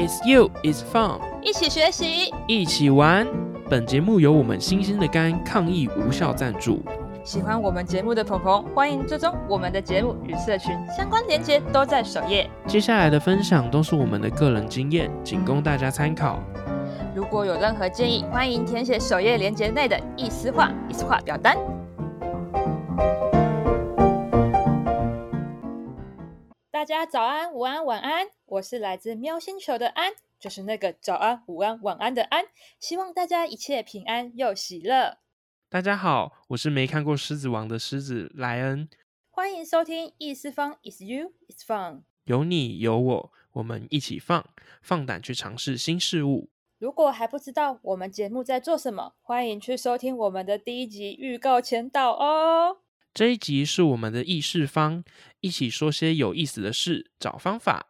It's you, it's fun，一起学习，一起玩。本节目由我们新鲜的肝抗疫无效赞助。喜欢我们节目的朋朋，欢迎追踪我们的节目与社群相关链接都在首页。接下来的分享都是我们的个人经验，仅供大家参考。如果有任何建议，欢迎填写首页链接内的意思化、意思化表单。大家早安、午安、晚安，我是来自喵星球的安，就是那个早安、午安、晚安的安。希望大家一切平安又喜乐。大家好，我是没看过《狮子王》的狮子莱恩。欢迎收听意思方 Is You It's Fun。有你有我，我们一起放，放胆去尝试新事物。如果还不知道我们节目在做什么，欢迎去收听我们的第一集预告前导哦。这一集是我们的意识方，一起说些有意思的事，找方法。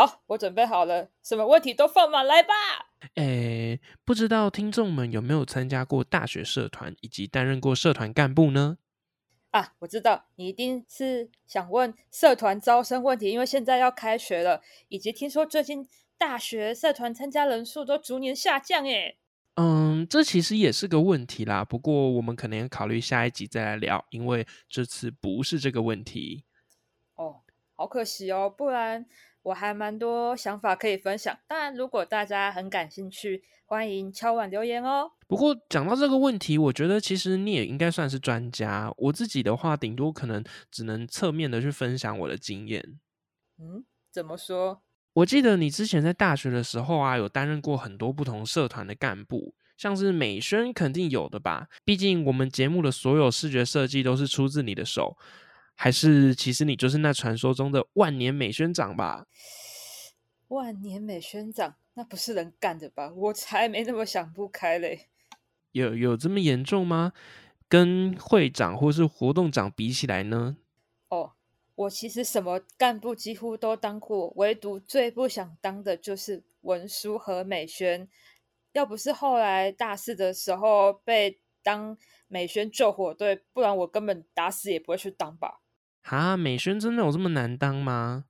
好，我准备好了，什么问题都放马来吧。诶，不知道听众们有没有参加过大学社团，以及担任过社团干部呢？啊，我知道你一定是想问社团招生问题，因为现在要开学了，以及听说最近大学社团参加人数都逐年下降，诶。嗯，这其实也是个问题啦。不过我们可能要考虑下一集再来聊，因为这次不是这个问题。哦，好可惜哦，不然我还蛮多想法可以分享。当然，如果大家很感兴趣，欢迎敲碗留言哦。不过讲到这个问题，我觉得其实你也应该算是专家。我自己的话，顶多可能只能侧面的去分享我的经验。嗯，怎么说？我记得你之前在大学的时候啊，有担任过很多不同社团的干部，像是美宣肯定有的吧？毕竟我们节目的所有视觉设计都是出自你的手，还是其实你就是那传说中的万年美宣长吧？万年美宣长，那不是人干的吧？我才没那么想不开嘞！有有这么严重吗？跟会长或是活动长比起来呢？哦。我其实什么干部几乎都当过，唯独最不想当的就是文书和美宣。要不是后来大四的时候被当美宣救火队，不然我根本打死也不会去当吧。哈，美宣真的有这么难当吗？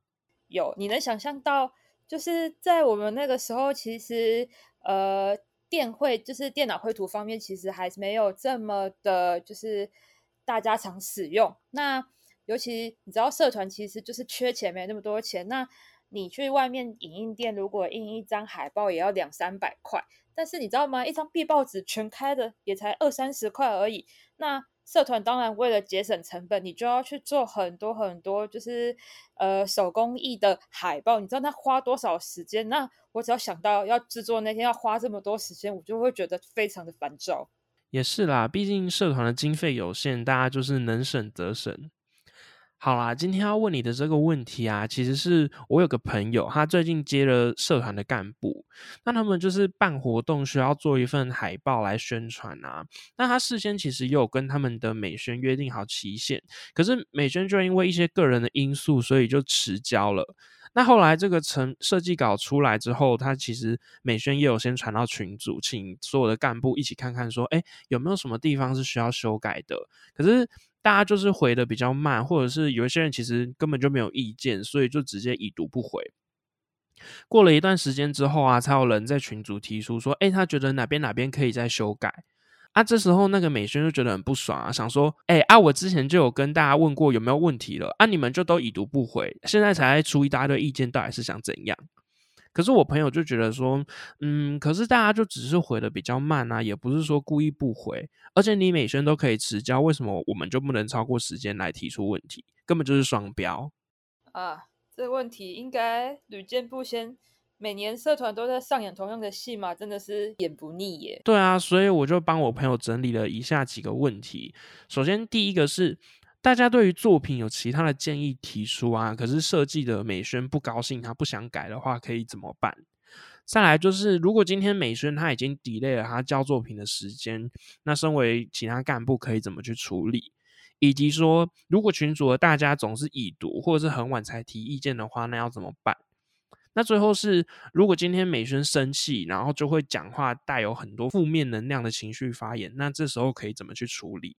有，你能想象到，就是在我们那个时候，其实呃，电绘就是电脑绘图方面，其实还没有这么的，就是大家常使用。那尤其你知道，社团其实就是缺钱，没那么多钱。那你去外面影印店，如果印一张海报也要两三百块。但是你知道吗？一张壁报纸全开的也才二三十块而已。那社团当然为了节省成本，你就要去做很多很多，就是呃手工艺的海报。你知道那花多少时间？那我只要想到要制作那天要花这么多时间，我就会觉得非常的烦躁。也是啦，毕竟社团的经费有限，大家就是能省则省。好啦，今天要问你的这个问题啊，其实是我有个朋友，他最近接了社团的干部，那他们就是办活动需要做一份海报来宣传啊。那他事先其实也有跟他们的美宣约定好期限，可是美宣就因为一些个人的因素，所以就迟交了。那后来这个成设计稿出来之后，他其实美宣也有先传到群组，请所有的干部一起看看，说，哎，有没有什么地方是需要修改的？可是。大家就是回的比较慢，或者是有一些人其实根本就没有意见，所以就直接已读不回。过了一段时间之后啊，才有人在群组提出说：“哎，他觉得哪边哪边可以再修改。”啊，这时候那个美宣就觉得很不爽啊，想说：“哎啊，我之前就有跟大家问过有没有问题了，啊，你们就都已读不回，现在才出一大堆意见，到底是想怎样？”可是我朋友就觉得说，嗯，可是大家就只是回的比较慢啊，也不是说故意不回，而且你每宣都可以迟交，为什么我们就不能超过时间来提出问题？根本就是双标啊！这个问题应该屡见不鲜，每年社团都在上演同样的戏嘛，真的是演不腻耶。对啊，所以我就帮我朋友整理了以下几个问题。首先，第一个是。大家对于作品有其他的建议提出啊，可是设计的美宣不高兴，他不想改的话，可以怎么办？再来就是，如果今天美宣他已经 delay 了他交作品的时间，那身为其他干部可以怎么去处理？以及说，如果群主的大家总是已读或者是很晚才提意见的话，那要怎么办？那最后是，如果今天美宣生气，然后就会讲话带有很多负面能量的情绪发言，那这时候可以怎么去处理？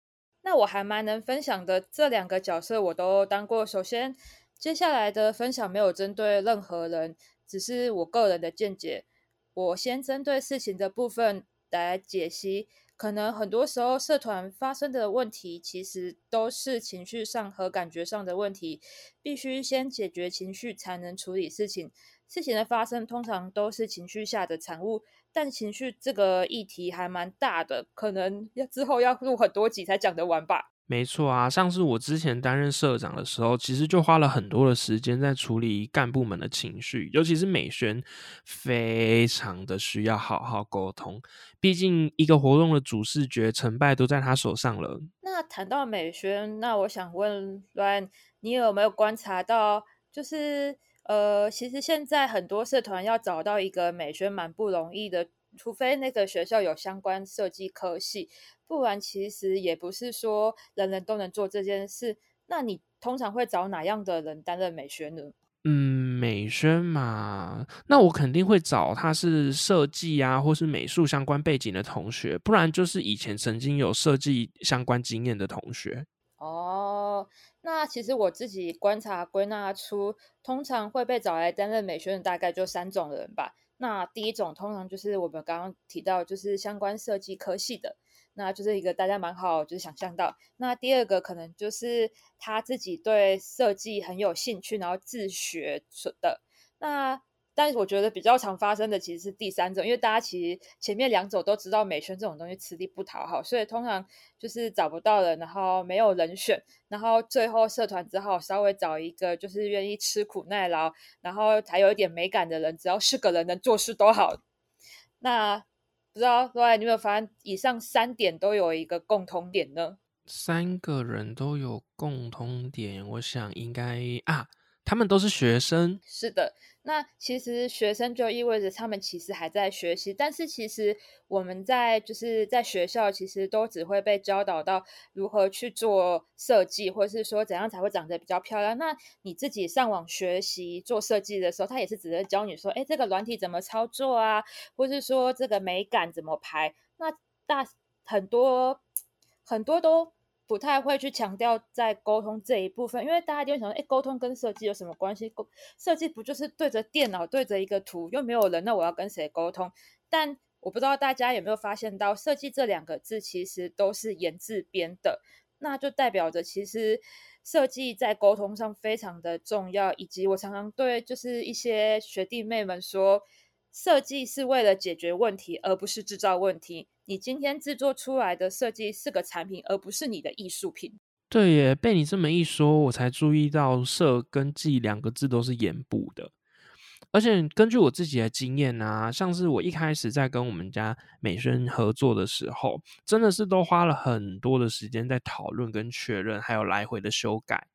那我还蛮能分享的，这两个角色我都当过。首先，接下来的分享没有针对任何人，只是我个人的见解。我先针对事情的部分来解析，可能很多时候社团发生的问题，其实都是情绪上和感觉上的问题，必须先解决情绪，才能处理事情。事情的发生通常都是情绪下的产物，但情绪这个议题还蛮大的，可能要之后要录很多集才讲得完吧。没错啊，像是我之前担任社长的时候，其实就花了很多的时间在处理干部们的情绪，尤其是美宣，非常的需要好好沟通。毕竟一个活动的主视觉成败都在他手上了。那谈到美宣，那我想问阮，你有没有观察到，就是？呃，其实现在很多社团要找到一个美宣蛮不容易的，除非那个学校有相关设计科系，不然其实也不是说人人都能做这件事。那你通常会找哪样的人担任美宣呢？嗯，美宣嘛，那我肯定会找他是设计啊，或是美术相关背景的同学，不然就是以前曾经有设计相关经验的同学。哦。那其实我自己观察归纳出，通常会被找来担任美宣的大概就三种人吧。那第一种通常就是我们刚刚提到，就是相关设计科系的，那就是一个大家蛮好就是想象到。那第二个可能就是他自己对设计很有兴趣，然后自学的。那但是我觉得比较常发生的其实是第三种，因为大家其实前面两种都知道美宣这种东西吃力不讨好，所以通常就是找不到人，然后没有人选，然后最后社团只好稍微找一个就是愿意吃苦耐劳，然后还有一点美感的人，只要是个人能做事都好。那不知道各位你有没有发现，以上三点都有一个共同点呢？三个人都有共同点，我想应该啊。他们都是学生，是的。那其实学生就意味着他们其实还在学习，但是其实我们在就是在学校，其实都只会被教导到如何去做设计，或是说怎样才会长得比较漂亮。那你自己上网学习做设计的时候，他也是只是教你说，哎，这个软体怎么操作啊，或是说这个美感怎么排。那大很多很多都。不太会去强调在沟通这一部分，因为大家就会想说，哎，沟通跟设计有什么关系？沟设计不就是对着电脑对着一个图，又没有人，那我要跟谁沟通？但我不知道大家有没有发现到，设计这两个字其实都是言字边的，那就代表着其实设计在沟通上非常的重要。以及我常常对就是一些学弟妹们说。设计是为了解决问题，而不是制造问题。你今天制作出来的设计是个产品，而不是你的艺术品。对耶，被你这么一说，我才注意到“设”跟“计”两个字都是眼部的。而且根据我自己的经验啊，像是我一开始在跟我们家美宣合作的时候，真的是都花了很多的时间在讨论跟确认，还有来回的修改。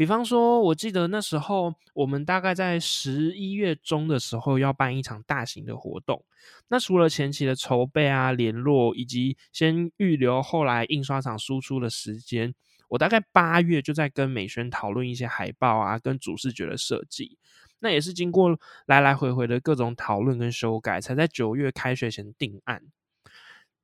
比方说，我记得那时候我们大概在十一月中的时候要办一场大型的活动。那除了前期的筹备啊、联络，以及先预留后来印刷厂输出的时间，我大概八月就在跟美宣讨论一些海报啊、跟主视觉的设计。那也是经过来来回回的各种讨论跟修改，才在九月开学前定案。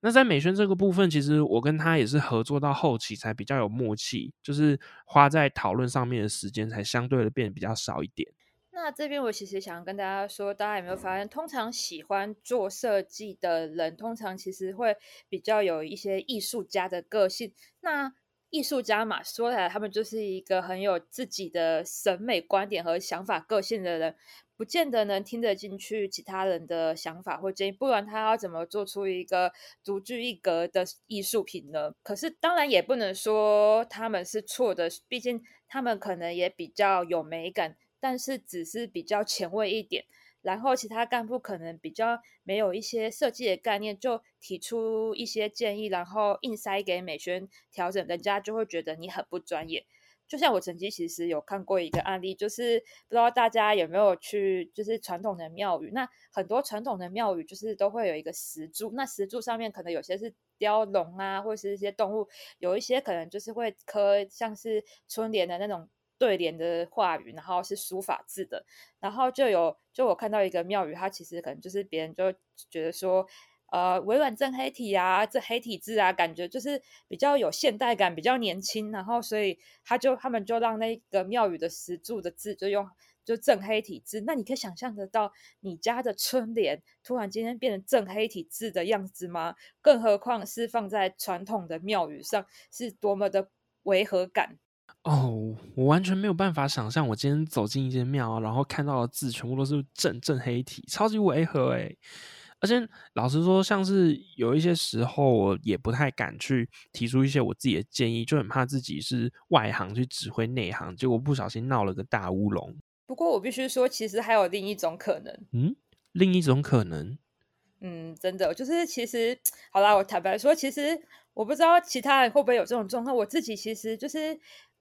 那在美宣这个部分，其实我跟他也是合作到后期才比较有默契，就是花在讨论上面的时间才相对的变得比较少一点。那这边我其实想跟大家说，大家有没有发现，通常喜欢做设计的人，通常其实会比较有一些艺术家的个性。那艺术家嘛，说起来他们就是一个很有自己的审美观点和想法、个性的人。不见得能听得进去其他人的想法或建议，不然他要怎么做出一个独具一格的艺术品呢？可是当然也不能说他们是错的，毕竟他们可能也比较有美感，但是只是比较前卫一点。然后其他干部可能比较没有一些设计的概念，就提出一些建议，然后硬塞给美宣调整，人家就会觉得你很不专业。就像我曾经其实有看过一个案例，就是不知道大家有没有去，就是传统的庙宇，那很多传统的庙宇就是都会有一个石柱，那石柱上面可能有些是雕龙啊，或是一些动物，有一些可能就是会刻像是春联的那种对联的话语，然后是书法字的，然后就有就我看到一个庙宇，它其实可能就是别人就觉得说。呃微软正黑体啊，这黑体字啊，感觉就是比较有现代感，比较年轻。然后所以他就他们就让那个庙宇的石柱的字就用就正黑体字。那你可以想象得到你家的春联突然今天变成正黑体字的样子吗？更何况是放在传统的庙宇上，是多么的违和感。哦，我完全没有办法想象，我今天走进一间庙，然后看到的字全部都是正正黑体，超级违和诶。而且老实说，像是有一些时候，我也不太敢去提出一些我自己的建议，就很怕自己是外行去指挥内行，结果不小心闹了个大乌龙。不过我必须说，其实还有另一种可能。嗯，另一种可能。嗯，真的就是其实，好啦，我坦白说，其实我不知道其他人会不会有这种状况，我自己其实就是。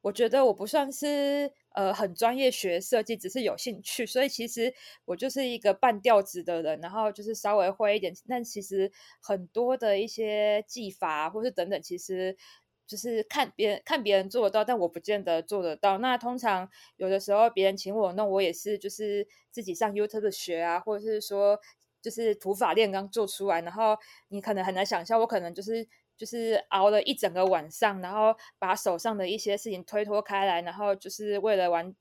我觉得我不算是呃很专业学设计，只是有兴趣，所以其实我就是一个半吊子的人，然后就是稍微会一点。但其实很多的一些技法或是等等，其实就是看别人看别人做得到，但我不见得做得到。那通常有的时候别人请我弄，我也是就是自己上 YouTube 学啊，或者是说就是土法炼钢做出来。然后你可能很难想象，我可能就是。就是熬了一整个晚上，然后把手上的一些事情推脱开来，然后就是为了完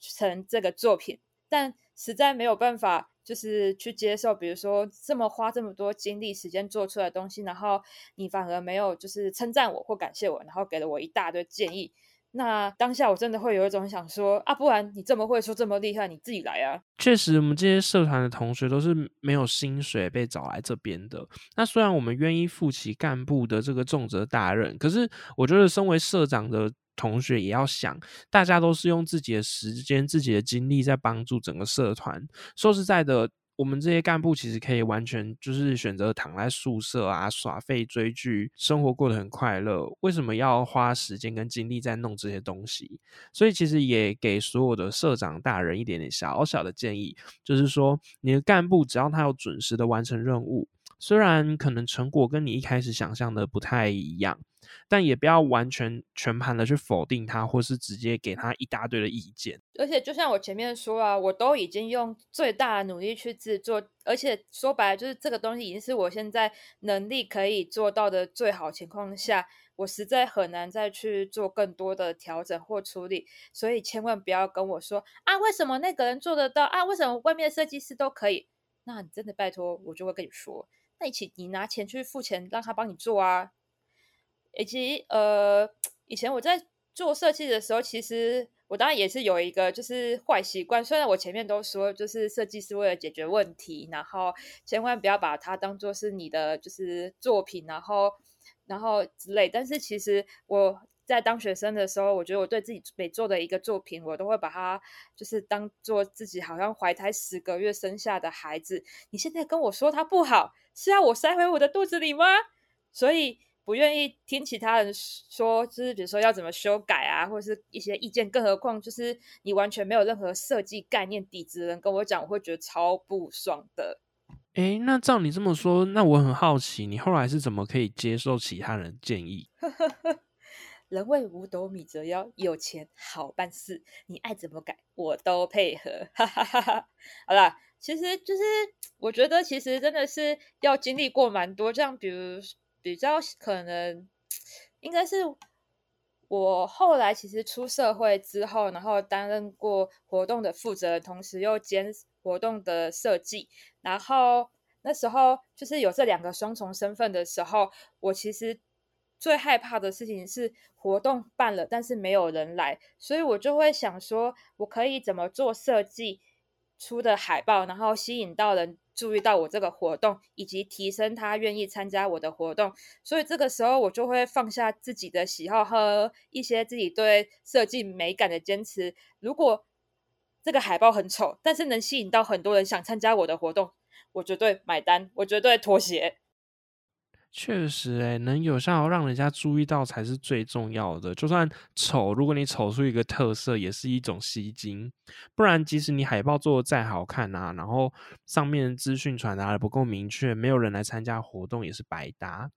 成这个作品，但实在没有办法，就是去接受，比如说这么花这么多精力时间做出来的东西，然后你反而没有就是称赞我或感谢我，然后给了我一大堆建议。那当下我真的会有一种想说啊，不然你这么会说这么厉害，你自己来啊！确实，我们这些社团的同学都是没有薪水被找来这边的。那虽然我们愿意负起干部的这个重责大任，可是我觉得身为社长的同学也要想，大家都是用自己的时间、自己的精力在帮助整个社团。说实在的。我们这些干部其实可以完全就是选择躺在宿舍啊耍废追剧，生活过得很快乐。为什么要花时间跟精力在弄这些东西？所以其实也给所有的社长大人一点点小小的建议，就是说你的干部只要他有准时的完成任务，虽然可能成果跟你一开始想象的不太一样。但也不要完全全盘的去否定他，或是直接给他一大堆的意见。而且，就像我前面说啊，我都已经用最大的努力去制作，而且说白了，就是这个东西已经是我现在能力可以做到的最好情况下，我实在很难再去做更多的调整或处理。所以，千万不要跟我说啊，为什么那个人做得到啊？为什么外面的设计师都可以？那你真的拜托，我就会跟你说，那一起你拿钱去付钱，让他帮你做啊。以及呃，以前我在做设计的时候，其实我当然也是有一个就是坏习惯。虽然我前面都说，就是设计是为了解决问题，然后千万不要把它当做是你的就是作品，然后然后之类。但是其实我在当学生的时候，我觉得我对自己每做的一个作品，我都会把它就是当做自己好像怀胎十个月生下的孩子。你现在跟我说它不好，是要我塞回我的肚子里吗？所以。不愿意听其他人说，就是比如说要怎么修改啊，或者是一些意见。更何况就是你完全没有任何设计概念底子的人跟我讲，我会觉得超不爽的。哎，那照你这么说，那我很好奇，你后来是怎么可以接受其他人建议？人为五斗米折腰，有钱好办事，你爱怎么改我都配合。好啦，其实就是我觉得，其实真的是要经历过蛮多，这样比如。比较可能应该是我后来其实出社会之后，然后担任过活动的负责人，同时又兼活动的设计。然后那时候就是有这两个双重身份的时候，我其实最害怕的事情是活动办了，但是没有人来，所以我就会想说，我可以怎么做设计出的海报，然后吸引到人。注意到我这个活动，以及提升他愿意参加我的活动，所以这个时候我就会放下自己的喜好和一些自己对设计美感的坚持。如果这个海报很丑，但是能吸引到很多人想参加我的活动，我绝对买单，我绝对妥协。确实，哎，能有效让人家注意到才是最重要的。就算丑，如果你丑出一个特色，也是一种吸睛。不然，即使你海报做的再好看啊，然后上面资讯传达的不够明确，没有人来参加活动，也是白搭。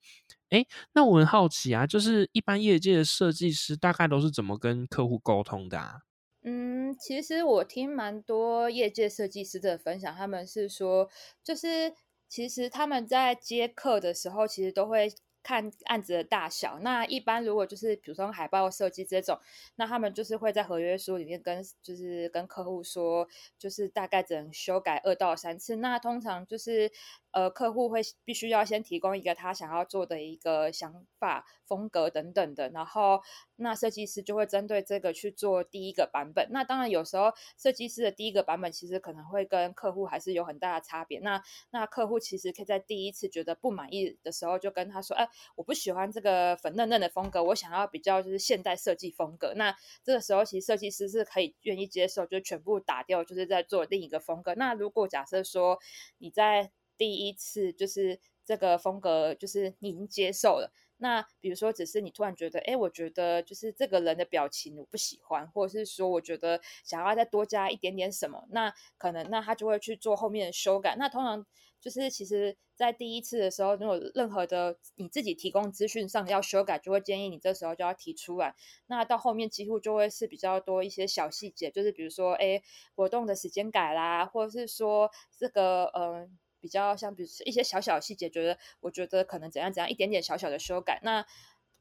哎，那我很好奇啊，就是一般业界的设计师大概都是怎么跟客户沟通的啊？嗯，其实我听蛮多业界设计师的分享，他们是说，就是。其实他们在接客的时候，其实都会。看案子的大小，那一般如果就是比如说海报设计这种，那他们就是会在合约书里面跟就是跟客户说，就是大概只能修改二到三次。那通常就是呃客户会必须要先提供一个他想要做的一个想法、风格等等的，然后那设计师就会针对这个去做第一个版本。那当然有时候设计师的第一个版本其实可能会跟客户还是有很大的差别。那那客户其实可以在第一次觉得不满意的时候，就跟他说，哎。我不喜欢这个粉嫩嫩的风格，我想要比较就是现代设计风格。那这个时候，其实设计师是可以愿意接受，就全部打掉，就是在做另一个风格。那如果假设说你在第一次就是这个风格就是你已经接受了，那比如说只是你突然觉得，哎，我觉得就是这个人的表情我不喜欢，或者是说我觉得想要再多加一点点什么，那可能那他就会去做后面的修改。那通常。就是其实，在第一次的时候，如果任何的你自己提供资讯上要修改，就会建议你这时候就要提出来。那到后面几乎就会是比较多一些小细节，就是比如说，哎，活动的时间改啦，或者是说这个，嗯，比较像，比如一些小小细节，觉得我觉得可能怎样怎样，一点点小小的修改，那。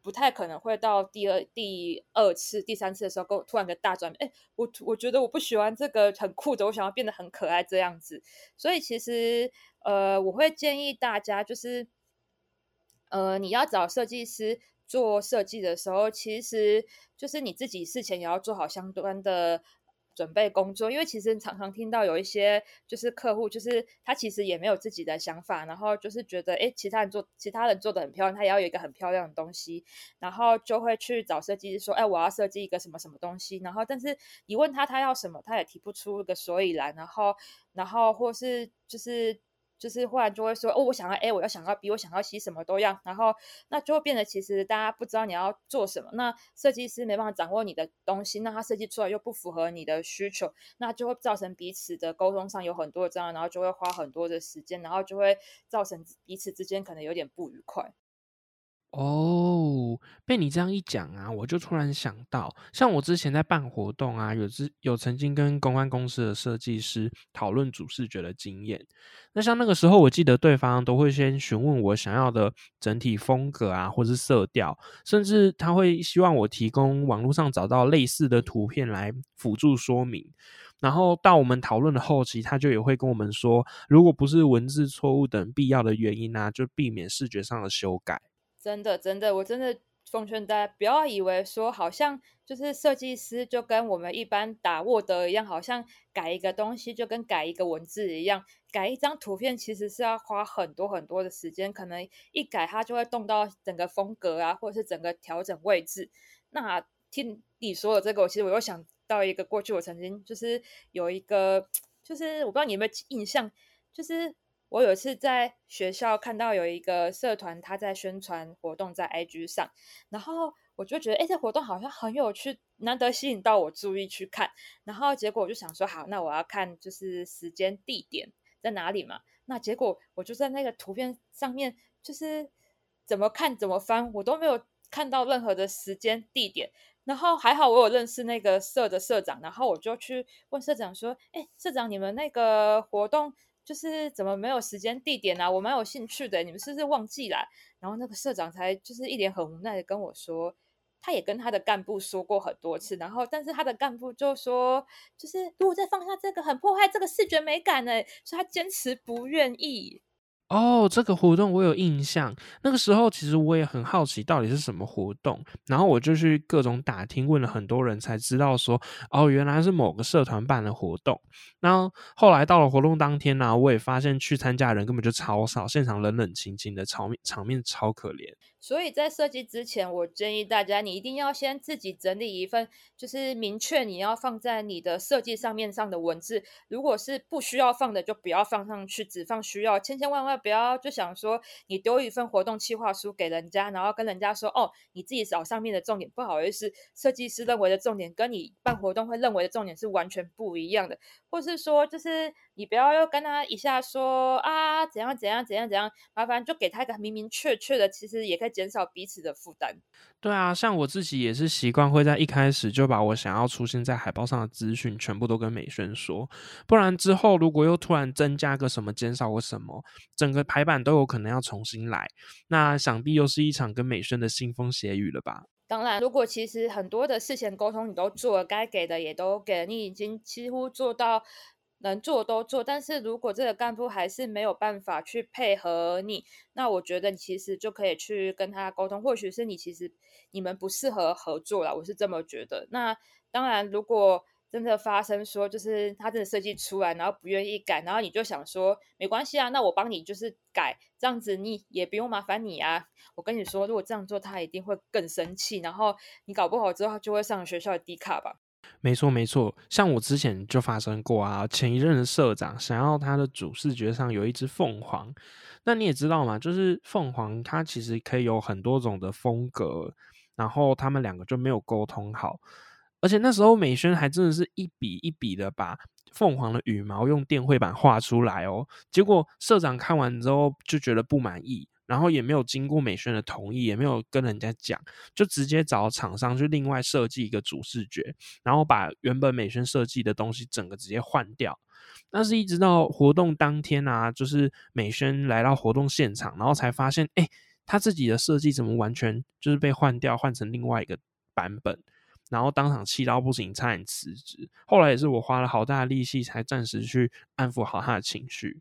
不太可能会到第二、第二次、第三次的时候，跟突然个大转变。哎，我我觉得我不喜欢这个很酷的，我想要变得很可爱这样子。所以其实，呃，我会建议大家，就是，呃，你要找设计师做设计的时候，其实就是你自己事前也要做好相关的。准备工作，因为其实常常听到有一些就是客户，就是他其实也没有自己的想法，然后就是觉得哎，其他人做其他人做的很漂亮，他也要有一个很漂亮的东西，然后就会去找设计师说，哎，我要设计一个什么什么东西，然后但是你问他他要什么，他也提不出个所以然，然后然后或是就是。就是忽然就会说哦，我想要 A，我要想要比我想要 C，什么都要，然后那就会变得其实大家不知道你要做什么，那设计师没办法掌握你的东西，那他设计出来又不符合你的需求，那就会造成彼此的沟通上有很多障碍，然后就会花很多的时间，然后就会造成彼此之间可能有点不愉快。哦，被你这样一讲啊，我就突然想到，像我之前在办活动啊，有之有曾经跟公关公司的设计师讨论主视觉的经验。那像那个时候，我记得对方都会先询问我想要的整体风格啊，或是色调，甚至他会希望我提供网络上找到类似的图片来辅助说明。然后到我们讨论的后期，他就也会跟我们说，如果不是文字错误等必要的原因啊，就避免视觉上的修改。真的，真的，我真的奉劝大家不要以为说好像就是设计师就跟我们一般打 Word 一样，好像改一个东西就跟改一个文字一样，改一张图片其实是要花很多很多的时间，可能一改它就会动到整个风格啊，或者是整个调整位置。那听你说的这个，我其实我又想到一个过去，我曾经就是有一个，就是我不知道你有没有印象，就是。我有一次在学校看到有一个社团，他在宣传活动在 IG 上，然后我就觉得，哎，这活动好像很有趣，难得吸引到我注意去看。然后结果我就想说，好，那我要看就是时间地点在哪里嘛。那结果我就在那个图片上面，就是怎么看怎么翻，我都没有看到任何的时间地点。然后还好我有认识那个社的社长，然后我就去问社长说，哎，社长，你们那个活动。就是怎么没有时间地点啊？我蛮有兴趣的，你们是不是忘记了？然后那个社长才就是一脸很无奈的跟我说，他也跟他的干部说过很多次，然后但是他的干部就说，就是如果再放下这个，很破坏这个视觉美感呢，所以他坚持不愿意。哦，这个活动我有印象。那个时候其实我也很好奇到底是什么活动，然后我就去各种打听，问了很多人才知道说，哦，原来是某个社团办的活动。然后后来到了活动当天呢，我也发现去参加的人根本就超少，现场冷冷清清的，场面场面超可怜。所以在设计之前，我建议大家，你一定要先自己整理一份，就是明确你要放在你的设计上面上的文字。如果是不需要放的，就不要放上去，只放需要。千千万万不要就想说，你丢一份活动计划书给人家，然后跟人家说，哦，你自己找上面的重点。不好意思，设计师认为的重点，跟你办活动会认为的重点是完全不一样的。或是说，就是你不要又跟他一下说啊，怎样怎样怎样怎样，麻烦就给他一个明明确确的，其实也可以。减少彼此的负担。对啊，像我自己也是习惯会在一开始就把我想要出现在海报上的资讯全部都跟美宣说，不然之后如果又突然增加个什么、减少个什么，整个排版都有可能要重新来。那想必又是一场跟美宣的腥风血雨了吧？当然，如果其实很多的事前沟通你都做了，该给的也都给了，你已经几乎做到。能做都做，但是如果这个干部还是没有办法去配合你，那我觉得你其实就可以去跟他沟通，或许是你其实你们不适合合作了，我是这么觉得。那当然，如果真的发生说，就是他真的设计出来，然后不愿意改，然后你就想说没关系啊，那我帮你就是改，这样子你也不用麻烦你啊。我跟你说，如果这样做，他一定会更生气，然后你搞不好之后就会上学校的低卡吧。没错，没错，像我之前就发生过啊，前一任的社长想要他的主视觉上有一只凤凰，那你也知道嘛，就是凤凰它其实可以有很多种的风格，然后他们两个就没有沟通好，而且那时候美宣还真的是一笔一笔的把凤凰的羽毛用电绘板画出来哦，结果社长看完之后就觉得不满意。然后也没有经过美宣的同意，也没有跟人家讲，就直接找厂商去另外设计一个主视觉，然后把原本美宣设计的东西整个直接换掉。但是，一直到活动当天啊，就是美宣来到活动现场，然后才发现，哎，他自己的设计怎么完全就是被换掉，换成另外一个版本，然后当场气到不行，差点辞职。后来也是我花了好大的力气，才暂时去安抚好他的情绪。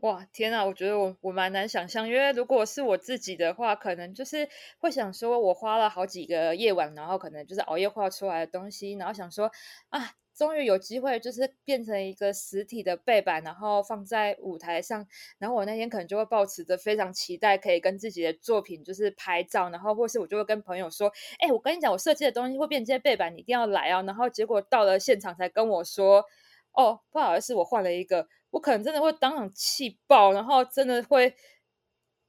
哇天呐，我觉得我我蛮难想象，因为如果是我自己的话，可能就是会想说，我花了好几个夜晚，然后可能就是熬夜画出来的东西，然后想说啊，终于有机会就是变成一个实体的背板，然后放在舞台上，然后我那天可能就会抱持着非常期待，可以跟自己的作品就是拍照，然后或是我就会跟朋友说，哎，我跟你讲，我设计的东西会变这些背板，你一定要来啊，然后结果到了现场才跟我说，哦，不好意思，我换了一个。我可能真的会当场气爆，然后真的会，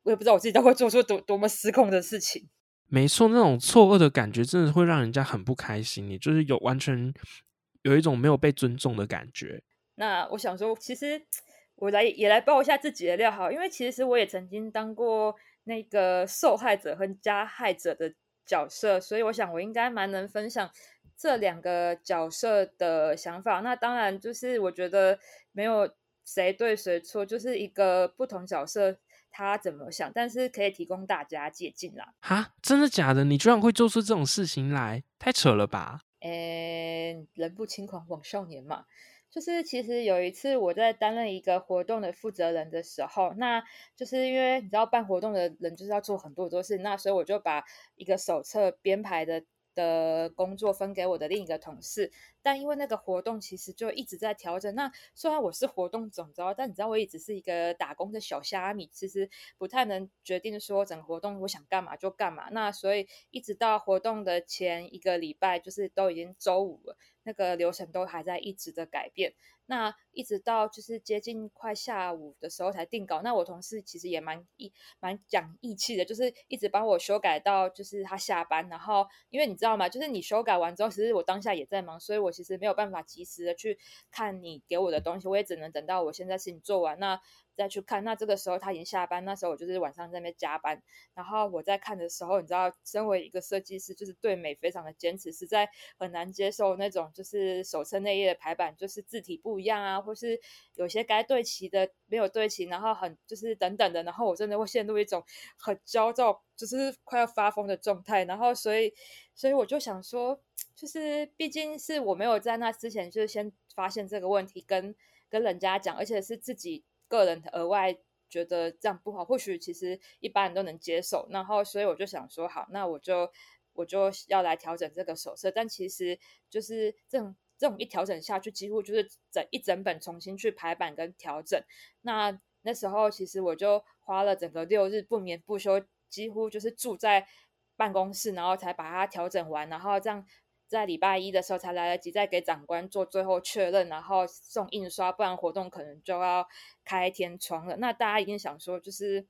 我也不知道我自己都会做出多多么失控的事情。没错，那种错愕的感觉真的会让人家很不开心，你就是有完全有一种没有被尊重的感觉。那我想说，其实我来也来爆一下自己的料好，因为其实我也曾经当过那个受害者和加害者的角色，所以我想我应该蛮能分享。这两个角色的想法，那当然就是我觉得没有谁对谁错，就是一个不同角色他怎么想，但是可以提供大家借鉴啦。哈，真的假的？你居然会做出这种事情来，太扯了吧？诶，人不轻狂枉少年嘛。就是其实有一次我在担任一个活动的负责人的时候，那就是因为你知道办活动的人就是要做很多很多事，那所以我就把一个手册编排的。的工作分给我的另一个同事，但因为那个活动其实就一直在调整。那虽然我是活动总招，但你知道我也只是一个打工的小虾米，其实不太能决定说整个活动我想干嘛就干嘛。那所以一直到活动的前一个礼拜，就是都已经周五了，那个流程都还在一直的改变。那一直到就是接近快下午的时候才定稿。那我同事其实也蛮义蛮讲义气的，就是一直帮我修改到就是他下班。然后因为你知道吗？就是你修改完之后，其实我当下也在忙，所以我其实没有办法及时的去看你给我的东西。我也只能等到我现在事情做完那。再去看，那这个时候他已经下班，那时候我就是晚上在那边加班，然后我在看的时候，你知道，身为一个设计师，就是对美非常的坚持，实在很难接受那种就是手册内页的排版就是字体不一样啊，或是有些该对齐的没有对齐，然后很就是等等的，然后我真的会陷入一种很焦躁，就是快要发疯的状态，然后所以所以我就想说，就是毕竟是我没有在那之前就是先发现这个问题，跟跟人家讲，而且是自己。个人额外觉得这样不好，或许其实一般人都能接受。然后，所以我就想说，好，那我就我就要来调整这个手册。但其实就是这种这种一调整下去，几乎就是整一整本重新去排版跟调整。那那时候其实我就花了整个六日不眠不休，几乎就是住在办公室，然后才把它调整完。然后这样。在礼拜一的时候才来得及再给长官做最后确认，然后送印刷，不然活动可能就要开天窗了。那大家一定想说，就是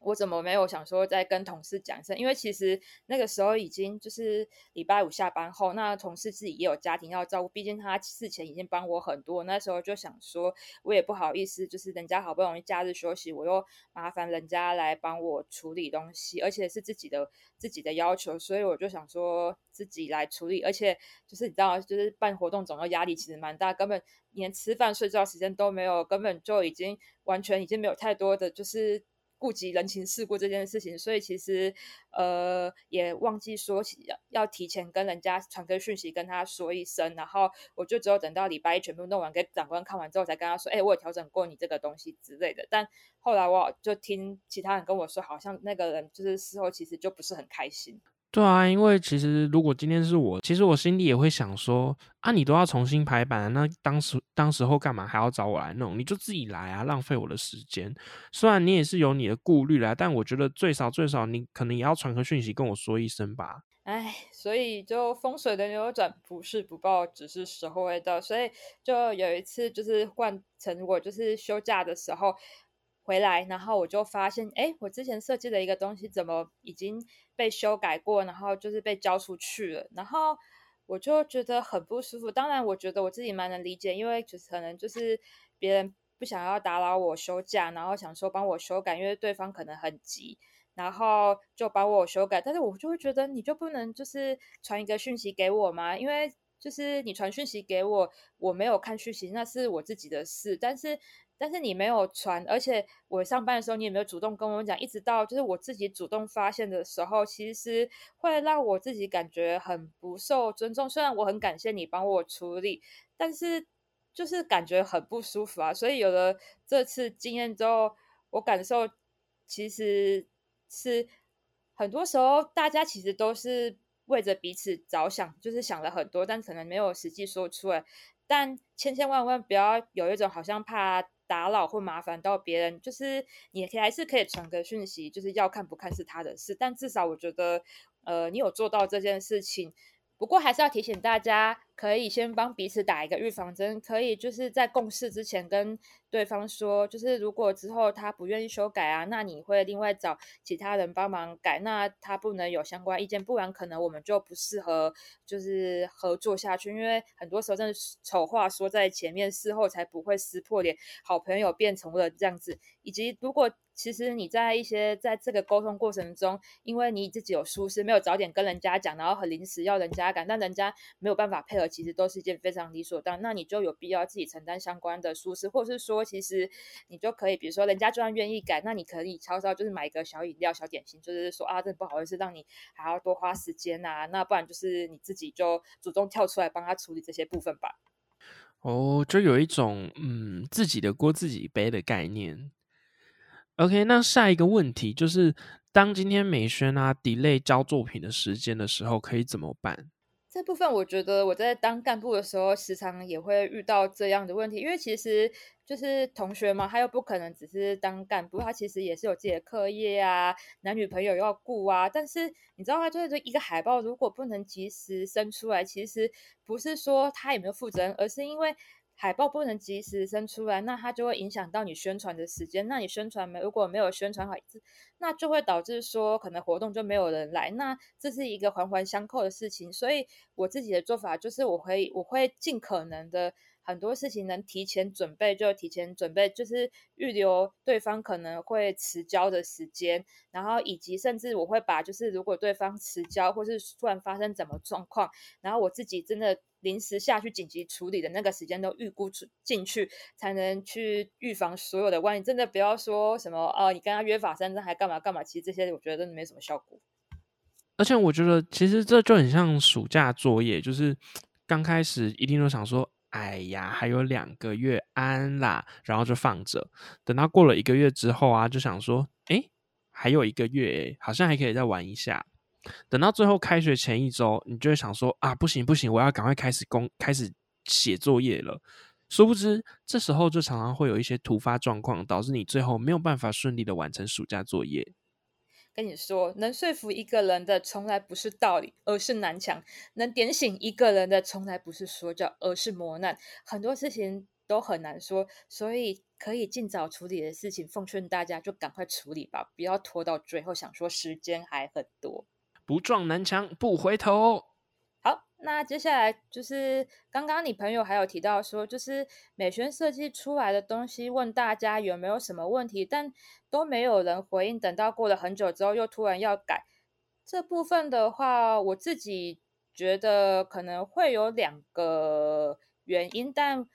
我怎么没有想说再跟同事讲一声？因为其实那个时候已经就是礼拜五下班后，那同事自己也有家庭要照顾，毕竟他事前已经帮我很多。那时候就想说，我也不好意思，就是人家好不容易假日休息，我又麻烦人家来帮我处理东西，而且是自己的自己的要求，所以我就想说自己来处理。而且就是你知道，就是办活动总要压力其实蛮大，根本连吃饭睡觉时间都没有，根本就已经完全已经没有太多的就是。顾及人情世故这件事情，所以其实呃也忘记说要要提前跟人家传个讯息跟他说一声，然后我就只有等到礼拜一全部弄完给长官看完之后，才跟他说，哎，我有调整过你这个东西之类的。但后来我就听其他人跟我说，好像那个人就是事后其实就不是很开心。对啊，因为其实如果今天是我，其实我心里也会想说啊，你都要重新排版，那当时当时候干嘛还要找我来弄？你就自己来啊，浪费我的时间。虽然你也是有你的顾虑啦，但我觉得最少最少你可能也要传个讯息跟我说一声吧。哎，所以就风水的扭转不是不报，只是时候未到。所以就有一次就是换成我就是休假的时候。回来，然后我就发现，哎，我之前设计的一个东西怎么已经被修改过，然后就是被交出去了，然后我就觉得很不舒服。当然，我觉得我自己蛮能理解，因为就是可能就是别人不想要打扰我休假，然后想说帮我修改，因为对方可能很急，然后就帮我修改。但是我就会觉得，你就不能就是传一个讯息给我吗？因为就是你传讯息给我，我没有看讯息，那是我自己的事。但是。但是你没有传，而且我上班的时候你也没有主动跟我讲，一直到就是我自己主动发现的时候，其实会让我自己感觉很不受尊重。虽然我很感谢你帮我处理，但是就是感觉很不舒服啊。所以有了这次经验之后，我感受其实是很多时候大家其实都是为着彼此着想，就是想了很多，但可能没有实际说出来。但千千万万不要有一种好像怕。打扰或麻烦到别人，就是你还是可以传个讯息，就是要看不看是他的事，但至少我觉得，呃，你有做到这件事情。不过还是要提醒大家，可以先帮彼此打一个预防针，可以就是在共事之前跟对方说，就是如果之后他不愿意修改啊，那你会另外找其他人帮忙改，那他不能有相关意见，不然可能我们就不适合就是合作下去，因为很多时候真的丑话说在前面，事后才不会撕破脸，好朋友变成了这样子，以及如果。其实你在一些在这个沟通过程中，因为你自己有疏失，没有早点跟人家讲，然后很临时要人家改，但人家没有办法配合，其实都是一件非常理所当然。那你就有必要自己承担相关的疏失，或是说，其实你就可以，比如说人家就算愿意改，那你可以悄悄就是买一个小饮料、小点心，就是说啊，真的不好意思，让你还要多花时间啊。那不然就是你自己就主动跳出来帮他处理这些部分吧。哦，就有一种嗯，自己的锅自己背的概念。OK，那下一个问题就是，当今天美宣啊 delay 交作品的时间的时候，可以怎么办？这部分我觉得我在当干部的时候，时常也会遇到这样的问题，因为其实就是同学嘛，他又不可能只是当干部，他其实也是有自己的课业啊，男女朋友要顾啊。但是你知道吗？就是一个海报如果不能及时生出来，其实不是说他有没有负责任，而是因为。海报不能及时生出来，那它就会影响到你宣传的时间。那你宣传没如果没有宣传好，那就会导致说可能活动就没有人来。那这是一个环环相扣的事情。所以我自己的做法就是，我会我会尽可能的很多事情能提前准备就提前准备，就是预留对方可能会迟交的时间，然后以及甚至我会把就是如果对方迟交或是突然发生怎么状况，然后我自己真的。临时下去紧急处理的那个时间都预估出进去，才能去预防所有的万一。真的不要说什么哦，你跟他约法三章还干嘛干嘛？其实这些我觉得真的没什么效果。而且我觉得，其实这就很像暑假作业，就是刚开始一定都想说，哎呀，还有两个月安啦，然后就放着。等到过了一个月之后啊，就想说，哎，还有一个月，好像还可以再玩一下。等到最后开学前一周，你就会想说啊，不行不行，我要赶快开始工开始写作业了。殊不知，这时候就常常会有一些突发状况，导致你最后没有办法顺利的完成暑假作业。跟你说，能说服一个人的从来不是道理，而是南墙；能点醒一个人的从来不是说教，而是磨难。很多事情。都很难说，所以可以尽早处理的事情，奉劝大家就赶快处理吧，不要拖到最后，想说时间还很多，不撞南墙不回头。好，那接下来就是刚刚你朋友还有提到说，就是美宣设计出来的东西，问大家有没有什么问题，但都没有人回应。等到过了很久之后，又突然要改这部分的话，我自己觉得可能会有两个原因，但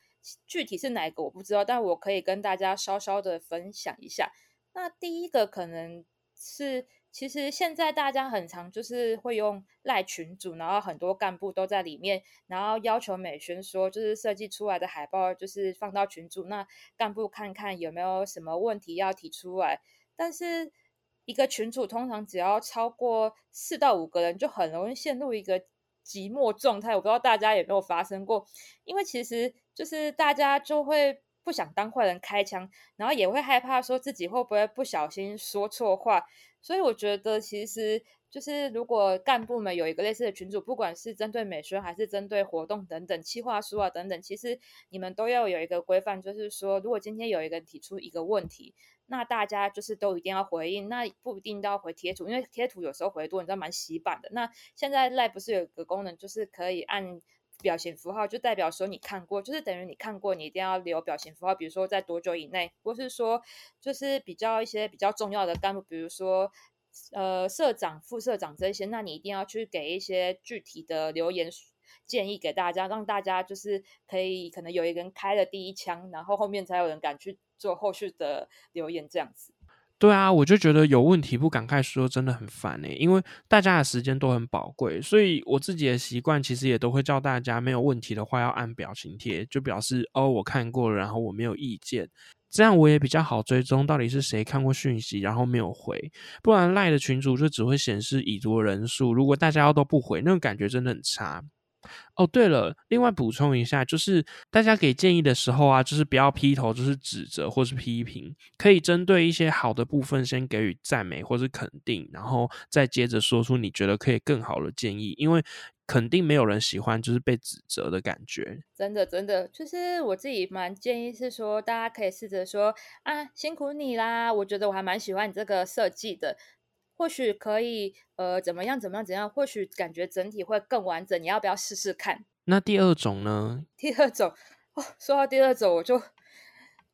具体是哪一个我不知道，但我可以跟大家稍稍的分享一下。那第一个可能是。其实现在大家很常就是会用赖群组，然后很多干部都在里面，然后要求美宣说，就是设计出来的海报就是放到群组，那干部看看有没有什么问题要提出来。但是一个群组通常只要超过四到五个人，就很容易陷入一个寂寞状态。我不知道大家有没有发生过，因为其实就是大家就会不想当坏人开枪，然后也会害怕说自己会不会不小心说错话。所以我觉得，其实就是如果干部们有一个类似的群组，不管是针对美宣还是针对活动等等、企划书啊等等，其实你们都要有一个规范，就是说，如果今天有一个提出一个问题，那大家就是都一定要回应，那不一定都要回贴图，因为贴图有时候回多，你知道蛮洗版的。那现在赖不是有个功能，就是可以按表情符号，就代表说你看过，就是等于你看过，你一定要留表情符号，比如说在多久以内，或是说就是比较一些比较重要的干部，比如说呃社长、副社长这些，那你一定要去给一些具体的留言建议给大家，让大家就是可以可能有一个人开了第一枪，然后后面才有人敢去做后续的留言这样子。对啊，我就觉得有问题不赶快说，真的很烦哎。因为大家的时间都很宝贵，所以我自己的习惯其实也都会叫大家没有问题的话要按表情贴，就表示哦我看过了，然后我没有意见，这样我也比较好追踪到底是谁看过讯息，然后没有回。不然赖的群主就只会显示已读人数，如果大家都不回，那种感觉真的很差。哦，对了，另外补充一下，就是大家给建议的时候啊，就是不要劈头就是指责或是批评，可以针对一些好的部分先给予赞美或是肯定，然后再接着说出你觉得可以更好的建议，因为肯定没有人喜欢就是被指责的感觉。真的，真的，就是我自己蛮建议是说，大家可以试着说啊，辛苦你啦，我觉得我还蛮喜欢你这个设计的。或许可以，呃，怎么样，怎么样，怎样？或许感觉整体会更完整。你要不要试试看？那第二种呢？第二种，哦，说到第二种，我就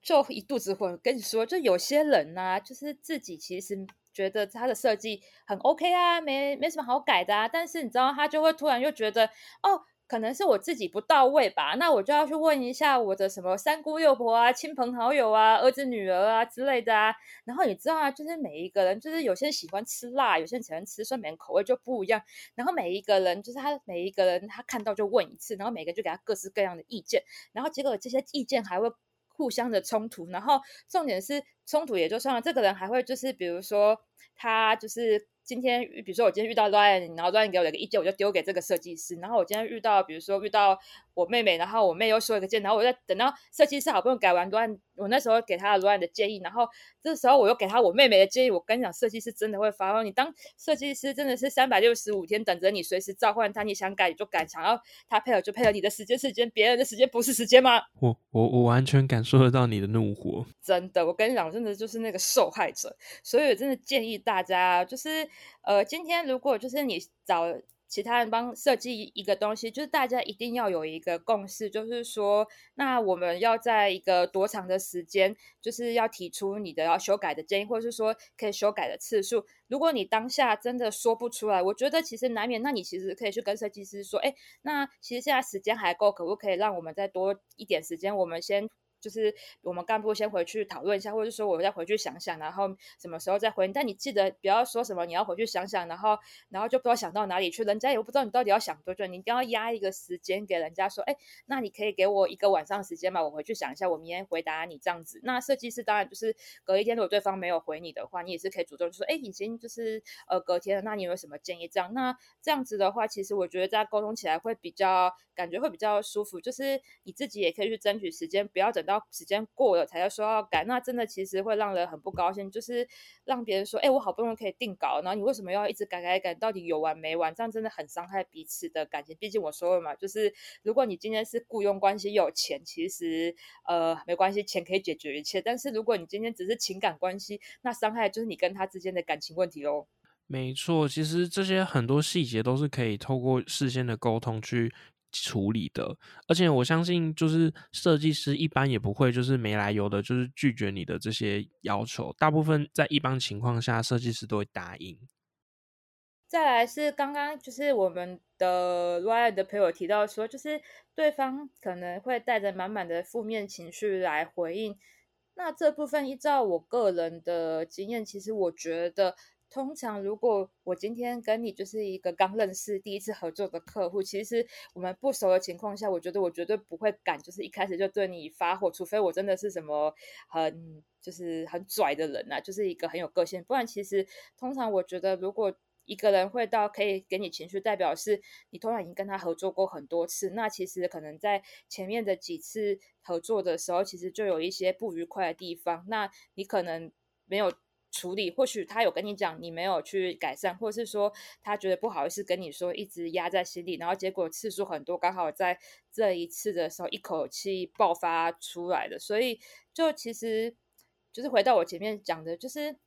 就一肚子火。跟你说，就有些人呢，就是自己其实觉得他的设计很 OK 啊，没没什么好改的啊，但是你知道，他就会突然又觉得，哦。可能是我自己不到位吧，那我就要去问一下我的什么三姑六婆啊、亲朋好友啊、儿子女儿啊之类的啊。然后你知道啊，就是每一个人，就是有些人喜欢吃辣，有些人喜欢吃酸，每人口味就不一样。然后每一个人，就是他每一个人，他看到就问一次，然后每个就给他各式各样的意见，然后结果这些意见还会互相的冲突。然后重点是冲突也就算了，这个人还会就是比如说他就是。今天，比如说我今天遇到 Ryan，然后 Ryan 给我一个意见，我就丢给这个设计师。然后我今天遇到，比如说遇到我妹妹，然后我妹又说一个建议，然后我再等到设计师好不容易改完 Ryan，我那时候给他 Ryan 的建议，然后这时候我又给他我妹妹的建议。我跟你讲，设计师真的会发疯。你当设计师真的是三百六十五天等着你随时召唤他，你想改你就改，想要他配合就配合。你的时间时间，别人的时间不是时间吗？我我我完全感受得到你的怒火。真的，我跟你讲，真的就是那个受害者。所以真的建议大家，就是呃，今天。如果就是你找其他人帮设计一个东西，就是大家一定要有一个共识，就是说，那我们要在一个多长的时间，就是要提出你的要修改的建议，或者是说可以修改的次数。如果你当下真的说不出来，我觉得其实难免，那你其实可以去跟设计师说，哎，那其实现在时间还够，可不可以让我们再多一点时间？我们先。就是我们干部先回去讨论一下，或者说我再回去想想，然后什么时候再回。但你记得不要说什么你要回去想想，然后然后就不知道想到哪里去，人家也不知道你到底要想多久。你一定要压一个时间给人家说，哎，那你可以给我一个晚上时间嘛，我回去想一下，我明天回答你这样子。那设计师当然就是隔一天，如果对方没有回你的话，你也是可以主动说，哎，已经就是呃隔天了，那你有什么建议？这样那这样子的话，其实我觉得在沟通起来会比较感觉会比较舒服，就是你自己也可以去争取时间，不要等到。到时间过了才要说要改，那真的其实会让人很不高兴，就是让别人说，哎，我好不容易可以定稿，然后你为什么要一直改改改？到底有完没完？这样真的很伤害彼此的感情。毕竟我说了嘛，就是如果你今天是雇佣关系有钱，其实呃没关系，钱可以解决一切。但是如果你今天只是情感关系，那伤害就是你跟他之间的感情问题喽。没错，其实这些很多细节都是可以透过事先的沟通去处理的，而且我相信，就是设计师一般也不会就是没来由的，就是拒绝你的这些要求。大部分在一般情况下，设计师都会答应。再来是刚刚就是我们的 Ryan 的朋友提到说，就是对方可能会带着满满的负面情绪来回应。那这部分依照我个人的经验，其实我觉得。通常，如果我今天跟你就是一个刚认识、第一次合作的客户，其实我们不熟的情况下，我觉得我绝对不会敢就是一开始就对你发火，除非我真的是什么很就是很拽的人呐，就是一个很有个性。不然，其实通常我觉得，如果一个人会到可以给你情绪，代表是你通常已经跟他合作过很多次，那其实可能在前面的几次合作的时候，其实就有一些不愉快的地方，那你可能没有。处理，或许他有跟你讲，你没有去改善，或者是说他觉得不好意思跟你说，一直压在心里，然后结果次数很多，刚好在这一次的时候一口气爆发出来的。所以，就其实就是回到我前面讲的，就是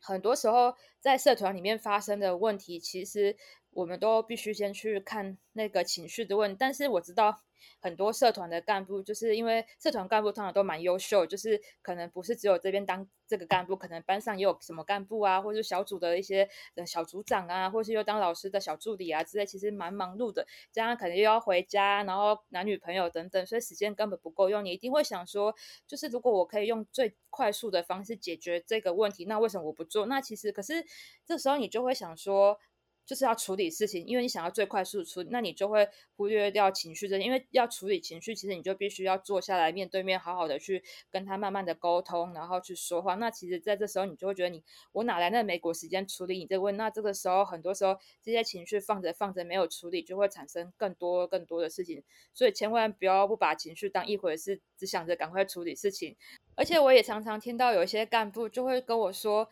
很多时候在社团里面发生的问题，其实我们都必须先去看那个情绪的问。但是我知道。很多社团的干部，就是因为社团干部通常都蛮优秀，就是可能不是只有这边当这个干部，可能班上也有什么干部啊，或者小组的一些小组长啊，或是又当老师的小助理啊之类，其实蛮忙碌的。加上可能又要回家，然后男女朋友等等，所以时间根本不够用。你一定会想说，就是如果我可以用最快速的方式解决这个问题，那为什么我不做？那其实可是这时候你就会想说。就是要处理事情，因为你想要最快速处理，那你就会忽略掉情绪这。因为要处理情绪，其实你就必须要坐下来面对面，好好的去跟他慢慢的沟通，然后去说话。那其实，在这时候，你就会觉得你我哪来那美国时间处理你这个问？那这个时候，很多时候这些情绪放着放着没有处理，就会产生更多更多的事情。所以千万不要不把情绪当一回事，只想着赶快处理事情。而且我也常常听到有一些干部就会跟我说。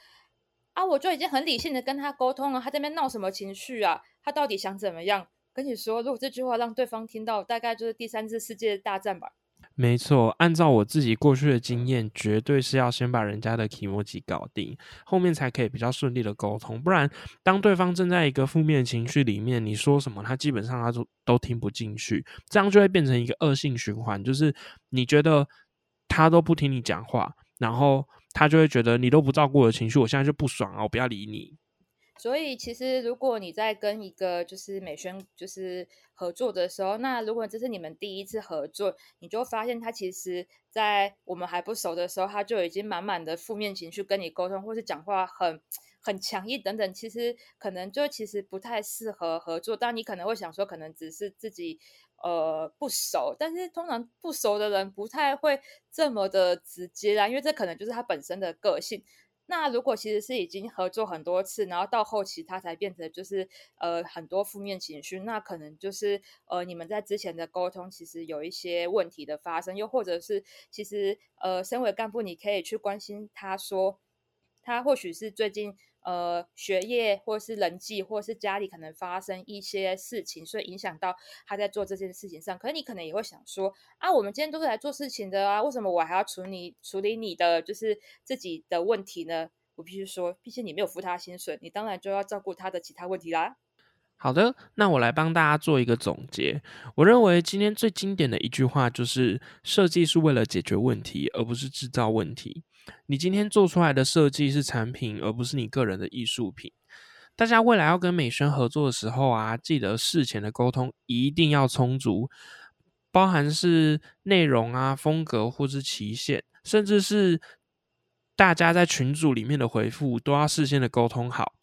啊，我就已经很理性的跟他沟通了，他这边闹什么情绪啊？他到底想怎么样？跟你说，如果这句话让对方听到，大概就是第三次世界大战吧。没错，按照我自己过去的经验，绝对是要先把人家的提莫吉搞定，后面才可以比较顺利的沟通。不然，当对方正在一个负面情绪里面，你说什么，他基本上他都都听不进去，这样就会变成一个恶性循环，就是你觉得他都不听你讲话，然后。他就会觉得你都不照顾我的情绪，我现在就不爽啊！我不要理你。所以，其实如果你在跟一个就是美宣就是合作的时候，那如果这是你们第一次合作，你就发现他其实，在我们还不熟的时候，他就已经满满的负面情绪跟你沟通，或是讲话很很强硬等等。其实可能就其实不太适合合作。但你可能会想说，可能只是自己。呃，不熟，但是通常不熟的人不太会这么的直接啦，因为这可能就是他本身的个性。那如果其实是已经合作很多次，然后到后期他才变成就是呃很多负面情绪，那可能就是呃你们在之前的沟通其实有一些问题的发生，又或者是其实呃身为干部你可以去关心他说，他或许是最近。呃，学业或是人际，或是家里可能发生一些事情，所以影响到他在做这件事情上。可是你可能也会想说，啊，我们今天都是来做事情的啊，为什么我还要处理处理你的就是自己的问题呢？我必须说，毕竟你没有付他薪水，你当然就要照顾他的其他问题啦。好的，那我来帮大家做一个总结。我认为今天最经典的一句话就是：设计是为了解决问题，而不是制造问题。你今天做出来的设计是产品，而不是你个人的艺术品。大家未来要跟美宣合作的时候啊，记得事前的沟通一定要充足，包含是内容啊、风格或是期限，甚至是大家在群组里面的回复，都要事先的沟通好。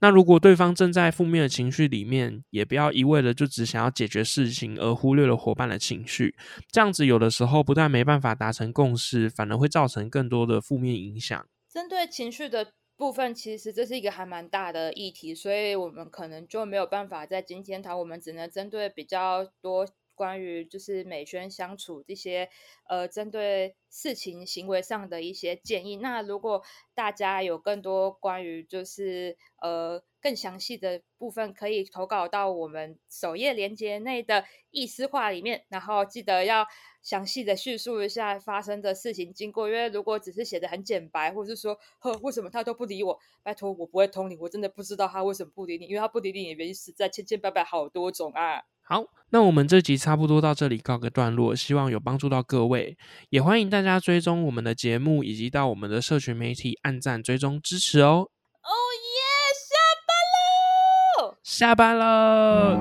那如果对方正在负面的情绪里面，也不要一味的就只想要解决事情，而忽略了伙伴的情绪。这样子有的时候不但没办法达成共识，反而会造成更多的负面影响。针对情绪的部分，其实这是一个还蛮大的议题，所以我们可能就没有办法在今天谈。我们只能针对比较多关于就是美宣相处这些呃针对事情行为上的一些建议。那如果大家有更多关于就是呃更详细的部分，可以投稿到我们首页连接内的意思话里面，然后记得要详细的叙述一下发生的事情经过。因为如果只是写的很简白，或者是说呵为什么他都不理我，拜托我不会通灵，我真的不知道他为什么不理你，因为他不理你的原因实在千千百百好多种啊。好，那我们这集差不多到这里告个段落，希望有帮助到各位，也欢迎大家追踪我们的节目，以及到我们的社群媒体按赞、追踪、支持哦。哦耶，下班喽！下班了。